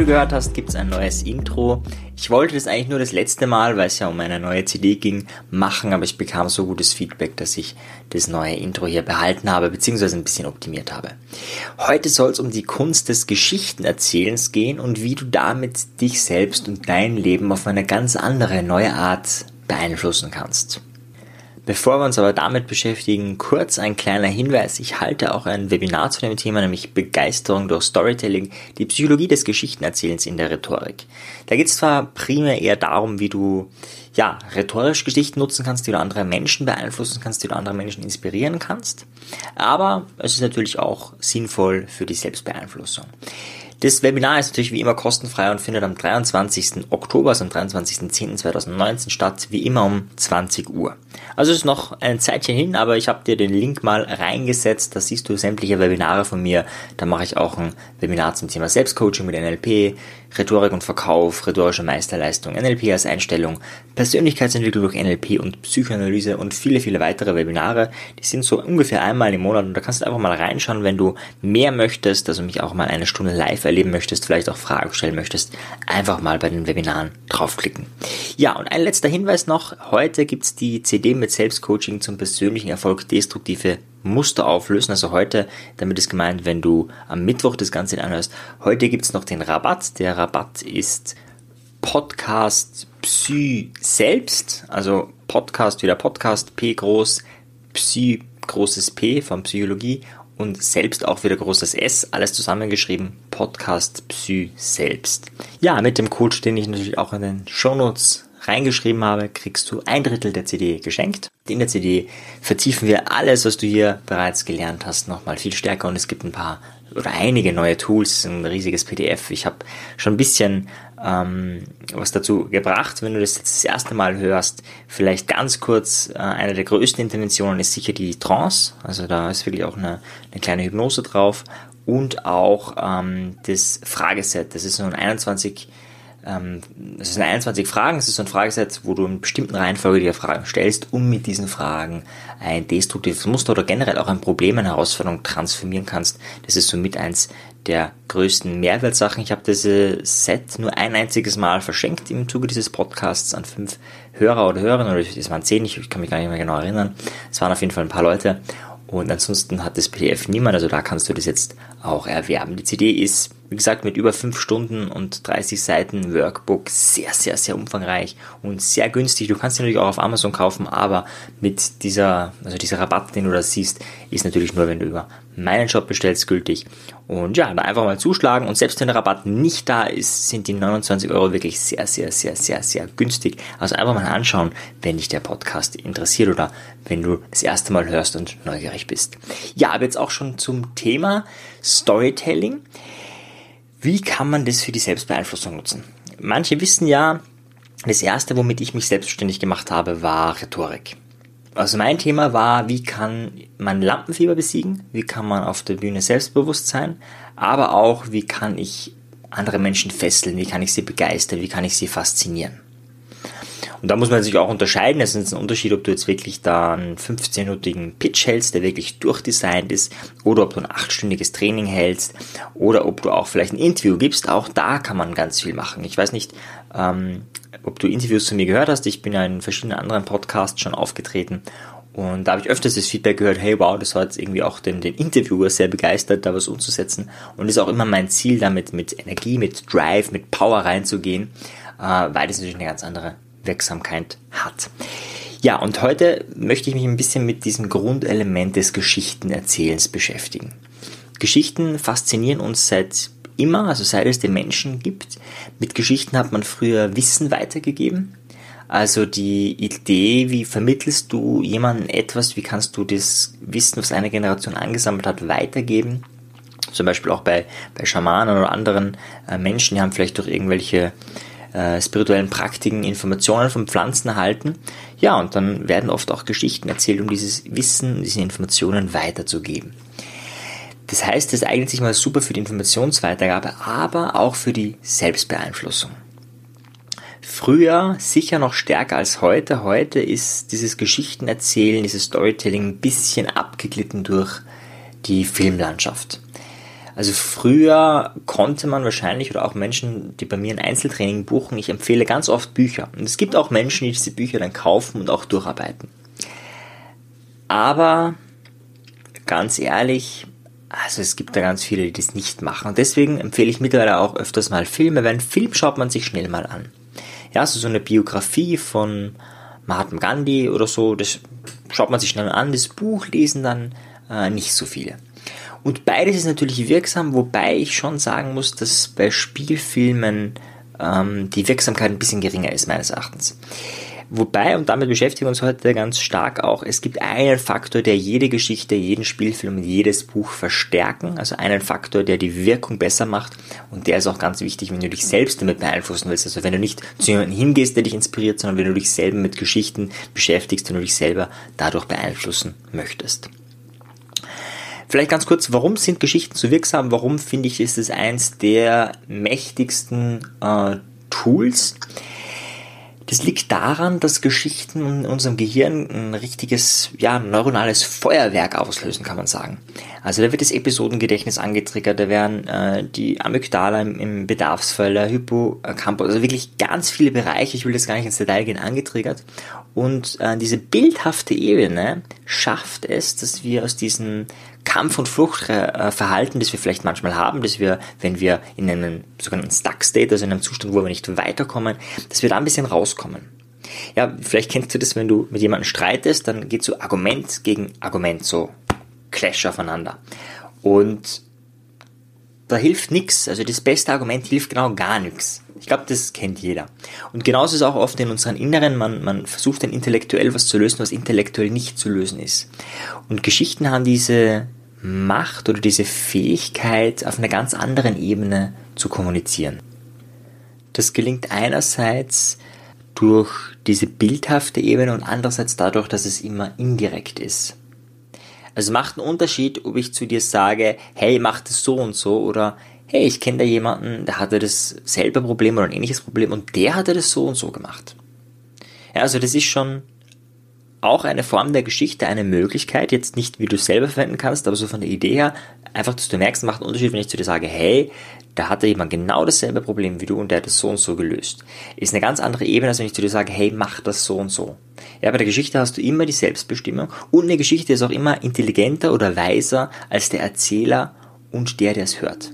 du gehört hast, gibt es ein neues Intro. Ich wollte das eigentlich nur das letzte Mal, weil es ja um eine neue CD ging, machen, aber ich bekam so gutes Feedback, dass ich das neue Intro hier behalten habe, beziehungsweise ein bisschen optimiert habe. Heute soll es um die Kunst des Geschichtenerzählens gehen und wie du damit dich selbst und dein Leben auf eine ganz andere, neue Art beeinflussen kannst. Bevor wir uns aber damit beschäftigen, kurz ein kleiner Hinweis. Ich halte auch ein Webinar zu dem Thema, nämlich Begeisterung durch Storytelling, die Psychologie des Geschichtenerzählens in der Rhetorik. Da geht es zwar primär eher darum, wie du ja, rhetorisch Geschichten nutzen kannst, die du andere Menschen beeinflussen kannst, die du andere Menschen inspirieren kannst, aber es ist natürlich auch sinnvoll für die Selbstbeeinflussung. Das Webinar ist natürlich wie immer kostenfrei und findet am 23. Oktober, also am 23.10.2019 statt, wie immer um 20 Uhr. Also ist noch ein Zeitchen hin, aber ich habe dir den Link mal reingesetzt, da siehst du sämtliche Webinare von mir. Da mache ich auch ein Webinar zum Thema Selbstcoaching mit NLP, Rhetorik und Verkauf, rhetorische Meisterleistung, NLP als Einstellung, Persönlichkeitsentwicklung durch NLP und Psychoanalyse und viele, viele weitere Webinare. Die sind so ungefähr einmal im Monat und da kannst du einfach mal reinschauen, wenn du mehr möchtest, also mich auch mal eine Stunde live erleben möchtest, vielleicht auch Fragen stellen möchtest, einfach mal bei den Webinaren draufklicken. Ja, und ein letzter Hinweis noch. Heute gibt's die CD mit Selbstcoaching zum persönlichen Erfolg destruktive Muster auflösen. Also heute, damit ist gemeint, wenn du am Mittwoch das Ganze anhörst. Heute gibt's noch den Rabatt. Der Rabatt ist Podcast Psy selbst. Also Podcast wieder Podcast, P groß, Psy großes P von Psychologie und selbst auch wieder großes S, alles zusammengeschrieben, Podcast Psy selbst. Ja, mit dem Code, den ich natürlich auch in den Shownotes reingeschrieben habe, kriegst du ein Drittel der CD geschenkt. In der CD vertiefen wir alles, was du hier bereits gelernt hast, nochmal viel stärker und es gibt ein paar oder einige neue Tools, ein riesiges PDF. Ich habe schon ein bisschen ähm, was dazu gebracht, wenn du das jetzt das erste Mal hörst. Vielleicht ganz kurz, äh, eine der größten Interventionen ist sicher die Trance. Also da ist wirklich auch eine, eine kleine Hypnose drauf. Und auch ähm, das Frageset. Das ist so ein 21 ähm, es sind 21 Fragen, es ist so ein Frageset, wo du in bestimmten Reihenfolge dir Fragen stellst, um mit diesen Fragen ein destruktives Muster oder generell auch ein Problem, eine Herausforderung transformieren kannst. Das ist somit eins der größten Mehrwertsachen. Ich habe dieses Set nur ein einziges Mal verschenkt im Zuge dieses Podcasts an fünf Hörer oder Hörerinnen, oder es waren zehn, ich kann mich gar nicht mehr genau erinnern. Es waren auf jeden Fall ein paar Leute. Und ansonsten hat das PDF niemand, also da kannst du das jetzt auch erwerben. Die CD ist, wie gesagt, mit über 5 Stunden und 30 Seiten Workbook sehr, sehr, sehr umfangreich und sehr günstig. Du kannst sie natürlich auch auf Amazon kaufen, aber mit dieser, also dieser Rabatt, den du da siehst, ist natürlich nur, wenn du über meinen Shop bestellst, gültig. Und ja, da einfach mal zuschlagen und selbst wenn der Rabatt nicht da ist, sind die 29 Euro wirklich sehr, sehr, sehr, sehr, sehr günstig. Also einfach mal anschauen, wenn dich der Podcast interessiert oder wenn du das erste Mal hörst und neugierig bist. Ja, aber jetzt auch schon zum Thema Storytelling. Wie kann man das für die Selbstbeeinflussung nutzen? Manche wissen ja, das erste, womit ich mich selbstständig gemacht habe, war Rhetorik. Also mein Thema war, wie kann man Lampenfieber besiegen, wie kann man auf der Bühne selbstbewusst sein, aber auch, wie kann ich andere Menschen fesseln, wie kann ich sie begeistern, wie kann ich sie faszinieren. Und da muss man sich auch unterscheiden. Es ist ein Unterschied, ob du jetzt wirklich da einen 15-minütigen Pitch hältst, der wirklich durchdesignt ist, oder ob du ein 8-stündiges Training hältst, oder ob du auch vielleicht ein Interview gibst. Auch da kann man ganz viel machen. Ich weiß nicht, ähm, ob du Interviews zu mir gehört hast. Ich bin ja in verschiedenen anderen Podcasts schon aufgetreten. Und da habe ich öfters das Feedback gehört, hey wow, das hat irgendwie auch den, den Interviewer sehr begeistert, da was umzusetzen. Und ist auch immer mein Ziel, damit mit Energie, mit Drive, mit Power reinzugehen, äh, weil das natürlich eine ganz andere Wirksamkeit hat. Ja, und heute möchte ich mich ein bisschen mit diesem Grundelement des Geschichtenerzählens beschäftigen. Geschichten faszinieren uns seit immer, also seit es den Menschen gibt. Mit Geschichten hat man früher Wissen weitergegeben. Also die Idee, wie vermittelst du jemandem etwas, wie kannst du das Wissen, was eine Generation angesammelt hat, weitergeben. Zum Beispiel auch bei, bei Schamanen oder anderen äh, Menschen, die haben vielleicht durch irgendwelche äh, spirituellen Praktiken Informationen von Pflanzen erhalten. Ja, und dann werden oft auch Geschichten erzählt, um dieses Wissen, diese Informationen weiterzugeben. Das heißt, das eignet sich mal super für die Informationsweitergabe, aber auch für die Selbstbeeinflussung. Früher sicher noch stärker als heute. Heute ist dieses Geschichtenerzählen, dieses Storytelling ein bisschen abgeglitten durch die Filmlandschaft. Also früher konnte man wahrscheinlich oder auch Menschen, die bei mir ein Einzeltraining buchen, ich empfehle ganz oft Bücher. Und es gibt auch Menschen, die diese Bücher dann kaufen und auch durcharbeiten. Aber ganz ehrlich, also es gibt da ganz viele, die das nicht machen. Und deswegen empfehle ich mittlerweile auch öfters mal Filme, weil einen Film schaut man sich schnell mal an. Ja, also so eine Biografie von Mahatma Gandhi oder so, das schaut man sich schnell an. Das Buch lesen dann äh, nicht so viele. Und beides ist natürlich wirksam, wobei ich schon sagen muss, dass bei Spielfilmen ähm, die Wirksamkeit ein bisschen geringer ist, meines Erachtens. Wobei, und damit beschäftigen wir uns heute ganz stark auch, es gibt einen Faktor, der jede Geschichte, jeden Spielfilm und jedes Buch verstärken, also einen Faktor, der die Wirkung besser macht und der ist auch ganz wichtig, wenn du dich selbst damit beeinflussen willst, also wenn du nicht zu jemandem hingehst, der dich inspiriert, sondern wenn du dich selber mit Geschichten beschäftigst und du dich selber dadurch beeinflussen möchtest. Vielleicht ganz kurz, warum sind Geschichten so wirksam? Warum finde ich, ist es eins der mächtigsten äh, Tools? Das liegt daran, dass Geschichten in unserem Gehirn ein richtiges, ja, neuronales Feuerwerk auslösen, kann man sagen. Also da wird das Episodengedächtnis angetriggert, da werden äh, die Amygdala im, im Bedarfsfall, der Hippocampus, also wirklich ganz viele Bereiche, ich will das gar nicht ins Detail gehen, angetriggert. Und äh, diese bildhafte Ebene schafft es, dass wir aus diesen Kampf- und Fluchtverhalten, das wir vielleicht manchmal haben, dass wir, wenn wir in einem sogenannten Stuck-State, also in einem Zustand, wo wir nicht weiterkommen, dass wir da ein bisschen rauskommen. Ja, vielleicht kennst du das, wenn du mit jemandem streitest, dann geht so Argument gegen Argument, so Clash aufeinander. Und da hilft nichts. Also das beste Argument hilft genau gar nichts. Ich glaube, das kennt jeder. Und genauso ist auch oft in unseren Inneren, man, man versucht dann intellektuell was zu lösen, was intellektuell nicht zu lösen ist. Und Geschichten haben diese Macht oder diese Fähigkeit, auf einer ganz anderen Ebene zu kommunizieren. Das gelingt einerseits durch diese bildhafte Ebene und andererseits dadurch, dass es immer indirekt ist. Also macht einen Unterschied, ob ich zu dir sage, hey, mach das so und so oder hey, ich kenne da jemanden, der hatte das selbe Problem oder ein ähnliches Problem und der hatte das so und so gemacht. Ja, also das ist schon auch eine Form der Geschichte, eine Möglichkeit, jetzt nicht wie du es selber verwenden kannst, aber so von der Idee her, einfach, dass du merkst, macht einen Unterschied, wenn ich zu dir sage, hey, da hatte jemand genau dasselbe Problem wie du und der hat das so und so gelöst. Ist eine ganz andere Ebene, als wenn ich zu dir sage, hey, mach das so und so. Ja, bei der Geschichte hast du immer die Selbstbestimmung und eine Geschichte ist auch immer intelligenter oder weiser als der Erzähler und der, der es hört.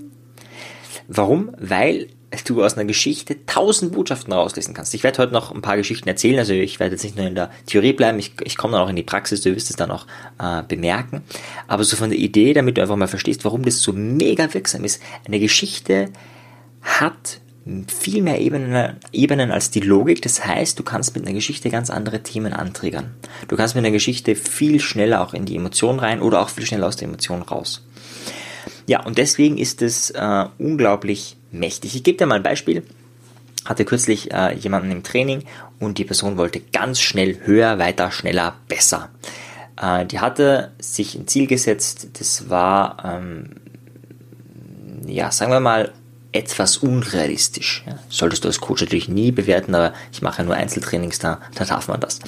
Warum? Weil du aus einer Geschichte tausend Botschaften rauslesen kannst. Ich werde heute noch ein paar Geschichten erzählen, also ich werde jetzt nicht nur in der Theorie bleiben, ich, ich komme dann auch in die Praxis, du wirst es dann auch äh, bemerken. Aber so von der Idee, damit du einfach mal verstehst, warum das so mega wirksam ist. Eine Geschichte hat viel mehr Ebenen, Ebenen als die Logik. Das heißt, du kannst mit einer Geschichte ganz andere Themen antriggern. Du kannst mit einer Geschichte viel schneller auch in die Emotion rein oder auch viel schneller aus der Emotion raus. Ja, und deswegen ist es äh, unglaublich mächtig. Ich gebe dir mal ein Beispiel. Hatte kürzlich äh, jemanden im Training und die Person wollte ganz schnell höher, weiter, schneller, besser. Äh, die hatte sich ein Ziel gesetzt, das war, ähm, ja, sagen wir mal, etwas unrealistisch. Ja. Solltest du als Coach natürlich nie bewerten, aber ich mache ja nur Einzeltrainings, da, da darf man das.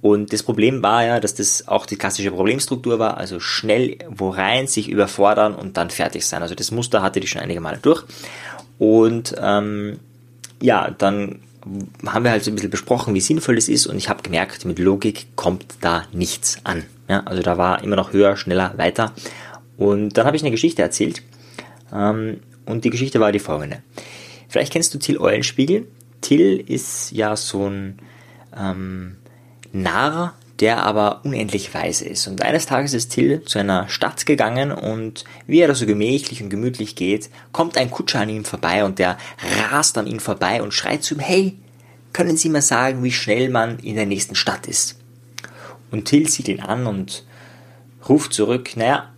Und das Problem war ja, dass das auch die klassische Problemstruktur war, also schnell wo rein, sich überfordern und dann fertig sein. Also das Muster hatte die schon einige Male durch. Und ähm, ja, dann haben wir halt so ein bisschen besprochen, wie sinnvoll das ist und ich habe gemerkt, mit Logik kommt da nichts an. Ja, also da war immer noch höher, schneller, weiter. Und dann habe ich eine Geschichte erzählt. Ähm, und die Geschichte war die folgende. Vielleicht kennst du Till Eulenspiegel. Till ist ja so ein ähm, Narr, der aber unendlich weise ist. Und eines Tages ist Till zu einer Stadt gegangen und wie er da so gemächlich und gemütlich geht, kommt ein Kutscher an ihm vorbei und der rast an ihm vorbei und schreit zu ihm, hey, können Sie mir sagen, wie schnell man in der nächsten Stadt ist? Und Till sieht ihn an und ruft zurück, naja,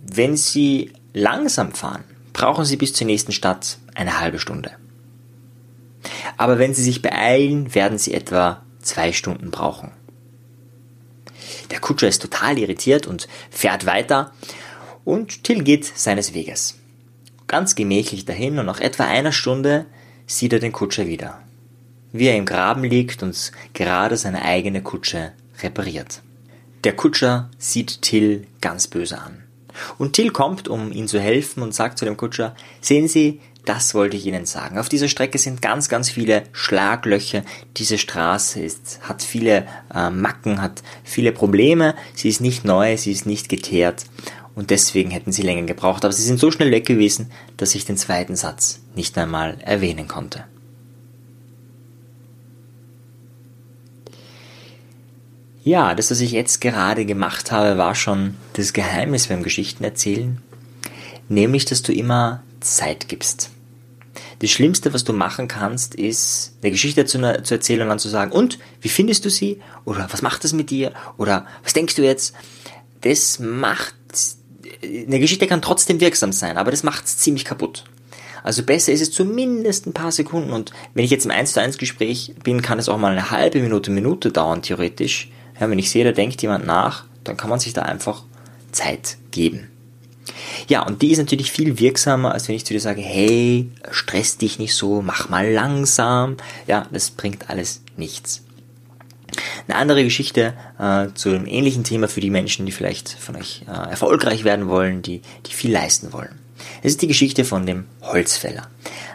wenn Sie langsam fahren, brauchen Sie bis zur nächsten Stadt eine halbe Stunde. Aber wenn Sie sich beeilen, werden Sie etwa zwei Stunden brauchen. Der Kutscher ist total irritiert und fährt weiter und Till geht seines Weges. Ganz gemächlich dahin und nach etwa einer Stunde sieht er den Kutscher wieder, wie er im Graben liegt und gerade seine eigene Kutsche repariert. Der Kutscher sieht Till ganz böse an. Und Till kommt, um ihm zu helfen und sagt zu dem Kutscher, sehen Sie, das wollte ich Ihnen sagen. Auf dieser Strecke sind ganz, ganz viele Schlaglöcher. Diese Straße ist, hat viele äh, Macken, hat viele Probleme. Sie ist nicht neu, sie ist nicht geteert. Und deswegen hätten sie länger gebraucht. Aber sie sind so schnell weg gewesen, dass ich den zweiten Satz nicht einmal erwähnen konnte. Ja, das, was ich jetzt gerade gemacht habe, war schon das Geheimnis beim Geschichtenerzählen. Nämlich, dass du immer Zeit gibst. Das Schlimmste, was du machen kannst, ist, eine Geschichte zu, zu, erzählen und dann zu sagen, und, wie findest du sie? Oder was macht das mit dir? Oder was denkst du jetzt? Das macht, eine Geschichte kann trotzdem wirksam sein, aber das macht es ziemlich kaputt. Also besser ist es zumindest ein paar Sekunden und wenn ich jetzt im 1 zu 1 Gespräch bin, kann es auch mal eine halbe Minute, Minute dauern, theoretisch. Ja, wenn ich sehe, da denkt jemand nach, dann kann man sich da einfach Zeit geben. Ja, und die ist natürlich viel wirksamer, als wenn ich zu dir sage, hey, stress dich nicht so, mach mal langsam. Ja, das bringt alles nichts. Eine andere Geschichte äh, zu einem ähnlichen Thema für die Menschen, die vielleicht von euch äh, erfolgreich werden wollen, die, die viel leisten wollen. Es ist die Geschichte von dem Holzfäller.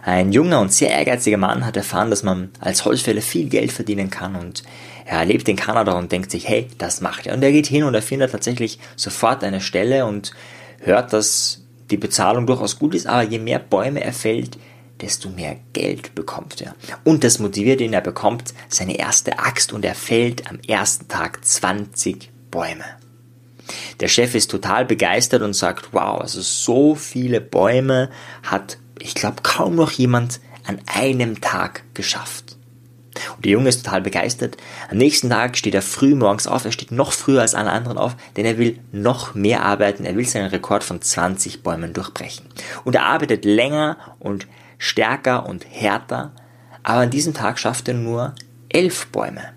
Ein junger und sehr ehrgeiziger Mann hat erfahren, dass man als Holzfäller viel Geld verdienen kann und er lebt in Kanada und denkt sich, hey, das macht er. Und er geht hin und er findet tatsächlich sofort eine Stelle und hört, dass die Bezahlung durchaus gut ist, aber je mehr Bäume er fällt, desto mehr Geld bekommt er. Und das motiviert ihn, er bekommt seine erste Axt und er fällt am ersten Tag 20 Bäume. Der Chef ist total begeistert und sagt, wow, also so viele Bäume hat, ich glaube, kaum noch jemand an einem Tag geschafft. Und der Junge ist total begeistert. Am nächsten Tag steht er früh morgens auf. Er steht noch früher als alle anderen auf, denn er will noch mehr arbeiten. Er will seinen Rekord von 20 Bäumen durchbrechen. Und er arbeitet länger und stärker und härter. Aber an diesem Tag schafft er nur elf Bäume.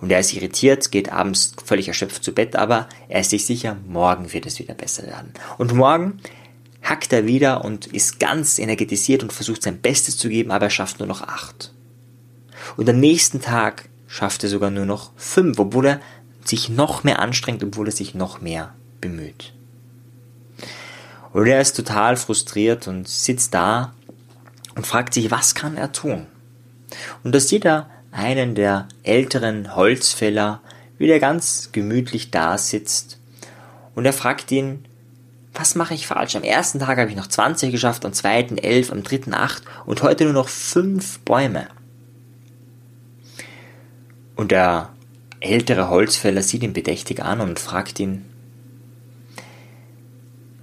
Und er ist irritiert, geht abends völlig erschöpft zu Bett, aber er ist sich sicher, morgen wird es wieder besser werden. Und morgen hackt er wieder und ist ganz energetisiert und versucht sein Bestes zu geben, aber er schafft nur noch acht. Und am nächsten Tag schafft er sogar nur noch fünf, obwohl er sich noch mehr anstrengt, obwohl er sich noch mehr bemüht. Und er ist total frustriert und sitzt da und fragt sich, was kann er tun? Und da sieht er einen der älteren Holzfäller, wie der ganz gemütlich da sitzt. Und er fragt ihn, was mache ich falsch? Am ersten Tag habe ich noch 20 geschafft, am zweiten 11, am dritten 8 und heute nur noch 5 Bäume. Und der ältere Holzfäller sieht ihn bedächtig an und fragt ihn,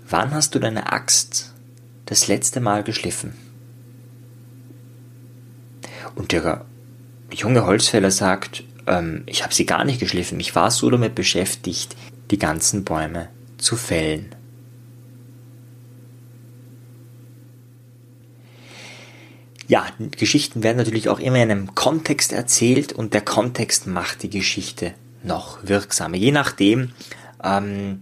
wann hast du deine Axt das letzte Mal geschliffen? Und der junge Holzfäller sagt, ähm, ich habe sie gar nicht geschliffen, ich war so damit beschäftigt, die ganzen Bäume zu fällen. Ja, Geschichten werden natürlich auch immer in einem Kontext erzählt und der Kontext macht die Geschichte noch wirksamer. Je nachdem, ähm,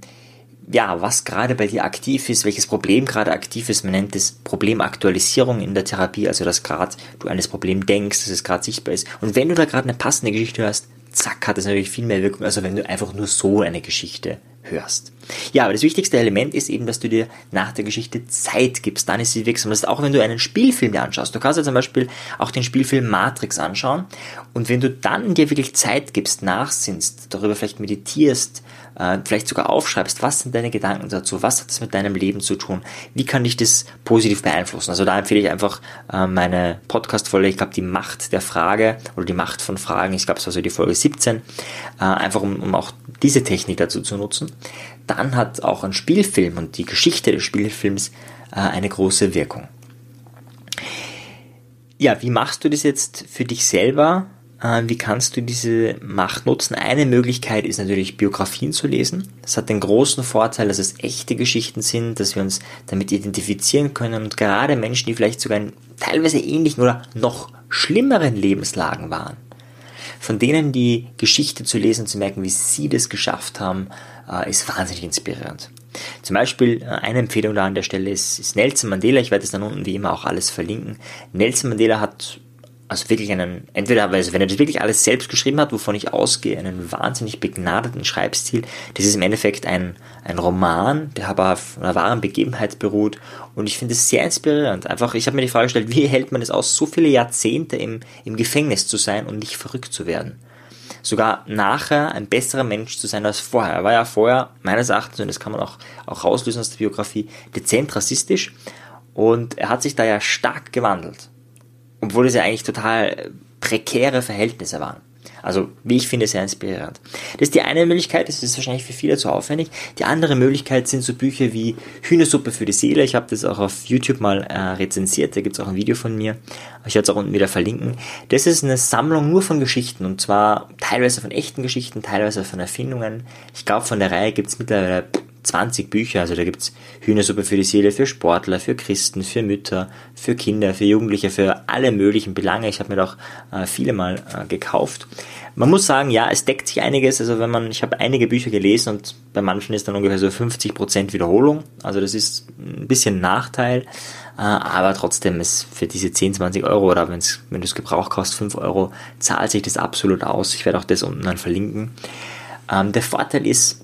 ja, was gerade bei dir aktiv ist, welches Problem gerade aktiv ist. Man nennt es Problemaktualisierung in der Therapie, also dass gerade du an das Problem denkst, dass es gerade sichtbar ist. Und wenn du da gerade eine passende Geschichte hörst, zack, hat es natürlich viel mehr Wirkung, also wenn du einfach nur so eine Geschichte hörst. Ja, aber das wichtigste Element ist eben, dass du dir nach der Geschichte Zeit gibst. Dann ist sie wirksam. Das ist auch, wenn du einen Spielfilm dir anschaust. Du kannst dir zum Beispiel auch den Spielfilm Matrix anschauen. Und wenn du dann dir wirklich Zeit gibst, nachsinnst, darüber vielleicht meditierst, äh, vielleicht sogar aufschreibst, was sind deine Gedanken dazu, was hat es mit deinem Leben zu tun, wie kann dich das positiv beeinflussen. Also da empfehle ich einfach äh, meine Podcast-Folge, ich glaube die Macht der Frage oder die Macht von Fragen, ich glaube es war so die Folge 17, äh, einfach um, um auch diese Technik dazu zu nutzen. Dann hat auch ein Spielfilm und die Geschichte des Spielfilms äh, eine große Wirkung. Ja, wie machst du das jetzt für dich selber? Äh, wie kannst du diese Macht nutzen? Eine Möglichkeit ist natürlich Biografien zu lesen. Das hat den großen Vorteil, dass es echte Geschichten sind, dass wir uns damit identifizieren können und gerade Menschen, die vielleicht sogar in teilweise ähnlichen oder noch schlimmeren Lebenslagen waren, von denen die Geschichte zu lesen, zu merken, wie sie das geschafft haben, äh, ist wahnsinnig inspirierend. Zum Beispiel äh, eine Empfehlung da an der Stelle ist, ist Nelson Mandela. Ich werde es dann unten wie immer auch alles verlinken. Nelson Mandela hat also wirklich einen, entweder, also wenn er das wirklich alles selbst geschrieben hat, wovon ich ausgehe, einen wahnsinnig begnadeten Schreibstil. Das ist im Endeffekt ein, ein Roman, der aber auf einer wahren Begebenheit beruht. Und ich finde es sehr inspirierend. Einfach, ich habe mir die Frage gestellt, wie hält man es aus, so viele Jahrzehnte im, im Gefängnis zu sein und nicht verrückt zu werden? Sogar nachher ein besserer Mensch zu sein als vorher. Er war ja vorher, meines Erachtens, und das kann man auch, auch rauslösen aus der Biografie, dezent rassistisch. Und er hat sich da ja stark gewandelt obwohl es ja eigentlich total prekäre Verhältnisse waren. Also, wie ich finde, sehr inspirierend. Das ist die eine Möglichkeit, das ist wahrscheinlich für viele zu aufwendig. Die andere Möglichkeit sind so Bücher wie Hühnersuppe für die Seele. Ich habe das auch auf YouTube mal äh, rezensiert, da gibt es auch ein Video von mir. Ich werde es auch unten wieder verlinken. Das ist eine Sammlung nur von Geschichten und zwar teilweise von echten Geschichten, teilweise von Erfindungen. Ich glaube, von der Reihe gibt es mittlerweile 20 Bücher. Also da gibt's Hühnersuppe für die Seele, für Sportler, für Christen, für Mütter, für Kinder, für Jugendliche, für alle möglichen Belange. Ich habe mir doch äh, viele mal äh, gekauft. Man muss sagen, ja, es deckt sich einiges. Also wenn man, ich habe einige Bücher gelesen und bei manchen ist dann ungefähr so 50% Wiederholung. Also das ist ein bisschen Nachteil. Äh, aber trotzdem ist für diese 10, 20 Euro oder wenn's, wenn du es Gebrauch kostet 5 Euro, zahlt sich das absolut aus. Ich werde auch das unten dann verlinken. Ähm, der Vorteil ist,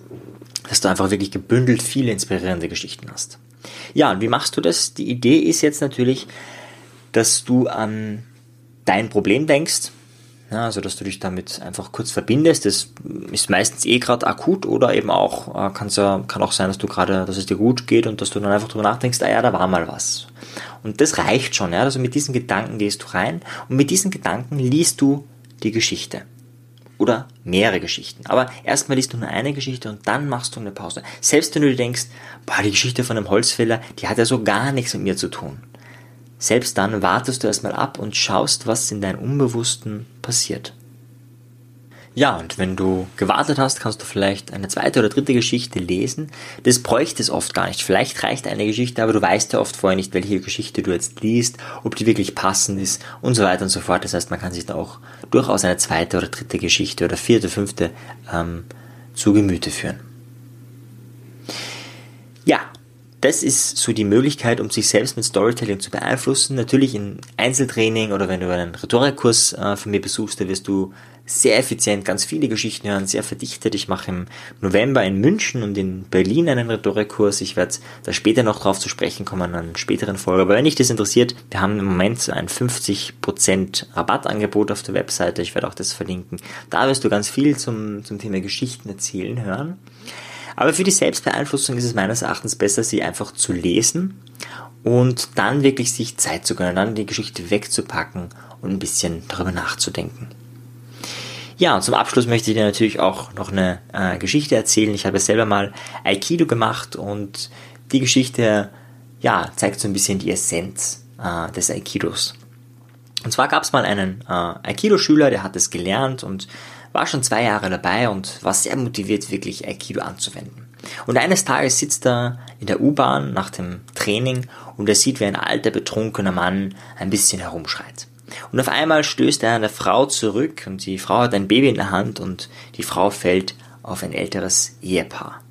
dass du einfach wirklich gebündelt viele inspirierende Geschichten hast. Ja, und wie machst du das? Die Idee ist jetzt natürlich, dass du an dein Problem denkst, ja, also dass du dich damit einfach kurz verbindest. Das ist meistens eh gerade akut oder eben auch äh, kann's ja, kann auch sein, dass du gerade, dass es dir gut geht und dass du dann einfach drüber nachdenkst, ah ja, da war mal was. Und das reicht schon, ja. Also mit diesen Gedanken gehst du rein und mit diesen Gedanken liest du die Geschichte oder mehrere Geschichten. Aber erstmal liest du nur eine Geschichte und dann machst du eine Pause. Selbst wenn du dir denkst, boah, die Geschichte von einem Holzfäller, die hat ja so gar nichts mit mir zu tun. Selbst dann wartest du erstmal ab und schaust, was in deinem Unbewussten passiert. Ja, und wenn du gewartet hast, kannst du vielleicht eine zweite oder dritte Geschichte lesen. Das bräuchte es oft gar nicht. Vielleicht reicht eine Geschichte, aber du weißt ja oft vorher nicht, welche Geschichte du jetzt liest, ob die wirklich passend ist und so weiter und so fort. Das heißt, man kann sich da auch durchaus eine zweite oder dritte Geschichte oder vierte, fünfte ähm, zu Gemüte führen. Ja, das ist so die Möglichkeit, um sich selbst mit Storytelling zu beeinflussen. Natürlich in Einzeltraining oder wenn du einen Rhetorikkurs äh, von mir besuchst, da wirst du sehr effizient ganz viele Geschichten hören, sehr verdichtet. Ich mache im November in München und in Berlin einen Rhetorikkurs. Ich werde da später noch drauf zu sprechen kommen an einer späteren Folge. Aber wenn dich das interessiert, wir haben im Moment ein 50% Rabattangebot auf der Webseite. Ich werde auch das verlinken. Da wirst du ganz viel zum, zum Thema Geschichten erzählen hören. Aber für die Selbstbeeinflussung ist es meines Erachtens besser, sie einfach zu lesen und dann wirklich sich Zeit zu gönnen, dann die Geschichte wegzupacken und ein bisschen darüber nachzudenken. Ja, und zum Abschluss möchte ich dir natürlich auch noch eine äh, Geschichte erzählen. Ich habe selber mal Aikido gemacht und die Geschichte, ja, zeigt so ein bisschen die Essenz äh, des Aikidos. Und zwar gab es mal einen äh, Aikido-Schüler, der hat es gelernt und war schon zwei Jahre dabei und war sehr motiviert, wirklich Aikido anzuwenden. Und eines Tages sitzt er in der U-Bahn nach dem Training und er sieht, wie ein alter, betrunkener Mann ein bisschen herumschreit. Und auf einmal stößt er eine Frau zurück und die Frau hat ein Baby in der Hand und die Frau fällt auf ein älteres Ehepaar.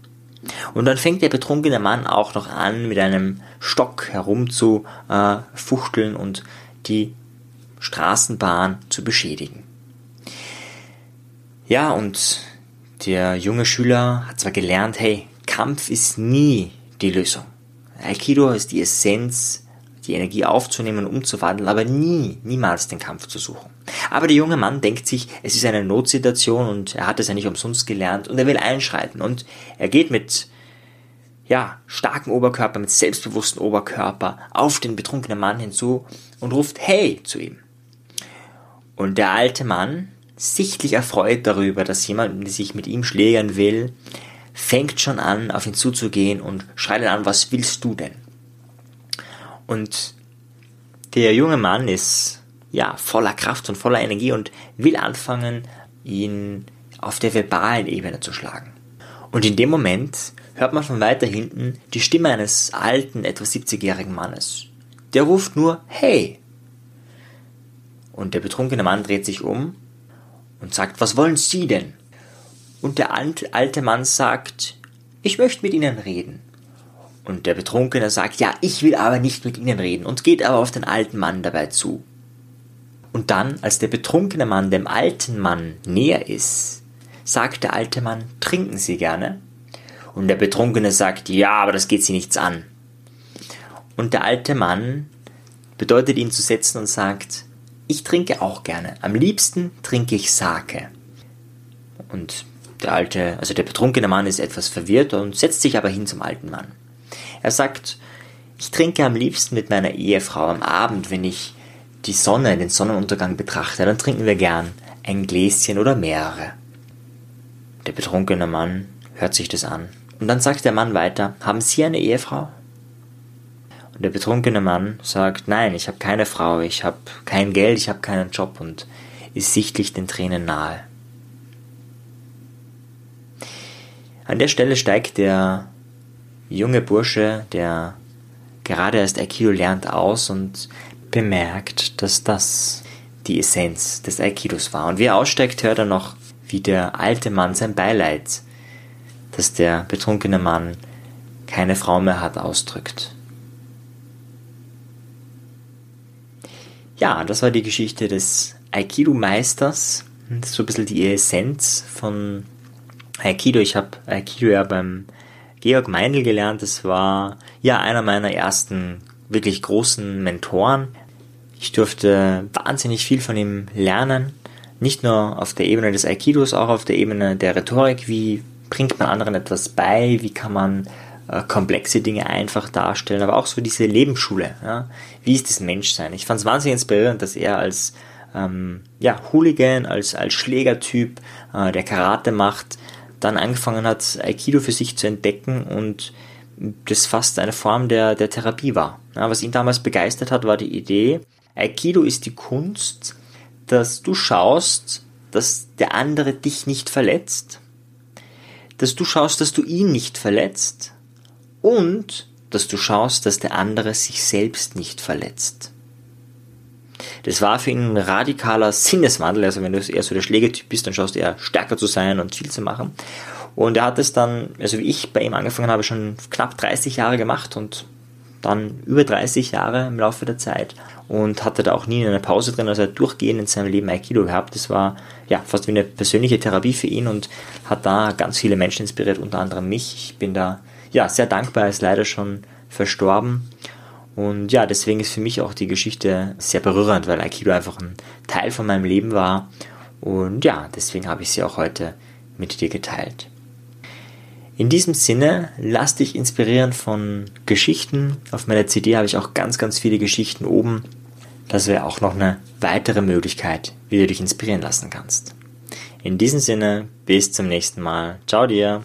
Und dann fängt der betrunkene Mann auch noch an, mit einem Stock herum zu äh, und die Straßenbahn zu beschädigen. Ja, und der junge Schüler hat zwar gelernt, hey, Kampf ist nie die Lösung. Aikido ist die Essenz die Energie aufzunehmen und umzuwandeln, aber nie, niemals den Kampf zu suchen. Aber der junge Mann denkt sich, es ist eine Notsituation und er hat es ja nicht umsonst gelernt und er will einschreiten und er geht mit ja, starken Oberkörper, mit selbstbewusstem Oberkörper auf den betrunkenen Mann hinzu und ruft Hey zu ihm. Und der alte Mann, sichtlich erfreut darüber, dass jemand sich mit ihm schlägern will, fängt schon an, auf ihn zuzugehen und schreit ihn an, was willst du denn? Und der junge Mann ist ja voller Kraft und voller Energie und will anfangen, ihn auf der verbalen Ebene zu schlagen. Und in dem Moment hört man von weiter hinten die Stimme eines alten, etwa 70-jährigen Mannes. Der ruft nur Hey! Und der betrunkene Mann dreht sich um und sagt, was wollen Sie denn? Und der alte Mann sagt, ich möchte mit Ihnen reden. Und der Betrunkene sagt, ja, ich will aber nicht mit Ihnen reden und geht aber auf den alten Mann dabei zu. Und dann, als der betrunkene Mann dem alten Mann näher ist, sagt der alte Mann, trinken Sie gerne? Und der Betrunkene sagt, ja, aber das geht Sie nichts an. Und der alte Mann bedeutet ihn zu setzen und sagt, ich trinke auch gerne. Am liebsten trinke ich Sake. Und der alte, also der betrunkene Mann ist etwas verwirrt und setzt sich aber hin zum alten Mann. Er sagt, ich trinke am liebsten mit meiner Ehefrau am Abend, wenn ich die Sonne, den Sonnenuntergang betrachte, dann trinken wir gern ein Gläschen oder mehrere. Der betrunkene Mann hört sich das an. Und dann sagt der Mann weiter, haben Sie eine Ehefrau? Und der betrunkene Mann sagt, nein, ich habe keine Frau, ich habe kein Geld, ich habe keinen Job und ist sichtlich den Tränen nahe. An der Stelle steigt der junge Bursche, der gerade erst Aikido lernt, aus und bemerkt, dass das die Essenz des Aikidos war. Und wie er aussteigt, hört er noch, wie der alte Mann sein Beileid, dass der betrunkene Mann keine Frau mehr hat, ausdrückt. Ja, das war die Geschichte des Aikido-Meisters. So ein bisschen die Essenz von Aikido. Ich habe Aikido ja beim Georg Meindl gelernt. Das war ja einer meiner ersten wirklich großen Mentoren. Ich durfte wahnsinnig viel von ihm lernen. Nicht nur auf der Ebene des Aikidos, auch auf der Ebene der Rhetorik. Wie bringt man anderen etwas bei? Wie kann man äh, komplexe Dinge einfach darstellen? Aber auch so diese Lebensschule. Ja? Wie ist das Menschsein? Ich fand es wahnsinnig inspirierend, dass er als ähm, ja, Hooligan, als, als Schlägertyp, äh, der Karate macht, dann angefangen hat, Aikido für sich zu entdecken und das fast eine Form der, der Therapie war. Ja, was ihn damals begeistert hat, war die Idee, Aikido ist die Kunst, dass du schaust, dass der andere dich nicht verletzt, dass du schaust, dass du ihn nicht verletzt und dass du schaust, dass der andere sich selbst nicht verletzt. Das war für ihn ein radikaler Sinneswandel. Also wenn du eher so der Schlägertyp bist, dann schaust du eher stärker zu sein und viel zu machen. Und er hat es dann, also wie ich bei ihm angefangen habe, schon knapp 30 Jahre gemacht und dann über 30 Jahre im Laufe der Zeit und hatte da auch nie eine Pause drin, also er hat durchgehend in seinem Leben Aikido gehabt. Das war ja fast wie eine persönliche Therapie für ihn und hat da ganz viele Menschen inspiriert, unter anderem mich. Ich bin da ja sehr dankbar, ist leider schon verstorben und ja, deswegen ist für mich auch die Geschichte sehr berührend, weil Aikido einfach ein Teil von meinem Leben war. Und ja, deswegen habe ich sie auch heute mit dir geteilt. In diesem Sinne, lass dich inspirieren von Geschichten. Auf meiner CD habe ich auch ganz, ganz viele Geschichten oben. Das wäre auch noch eine weitere Möglichkeit, wie du dich inspirieren lassen kannst. In diesem Sinne, bis zum nächsten Mal. Ciao dir.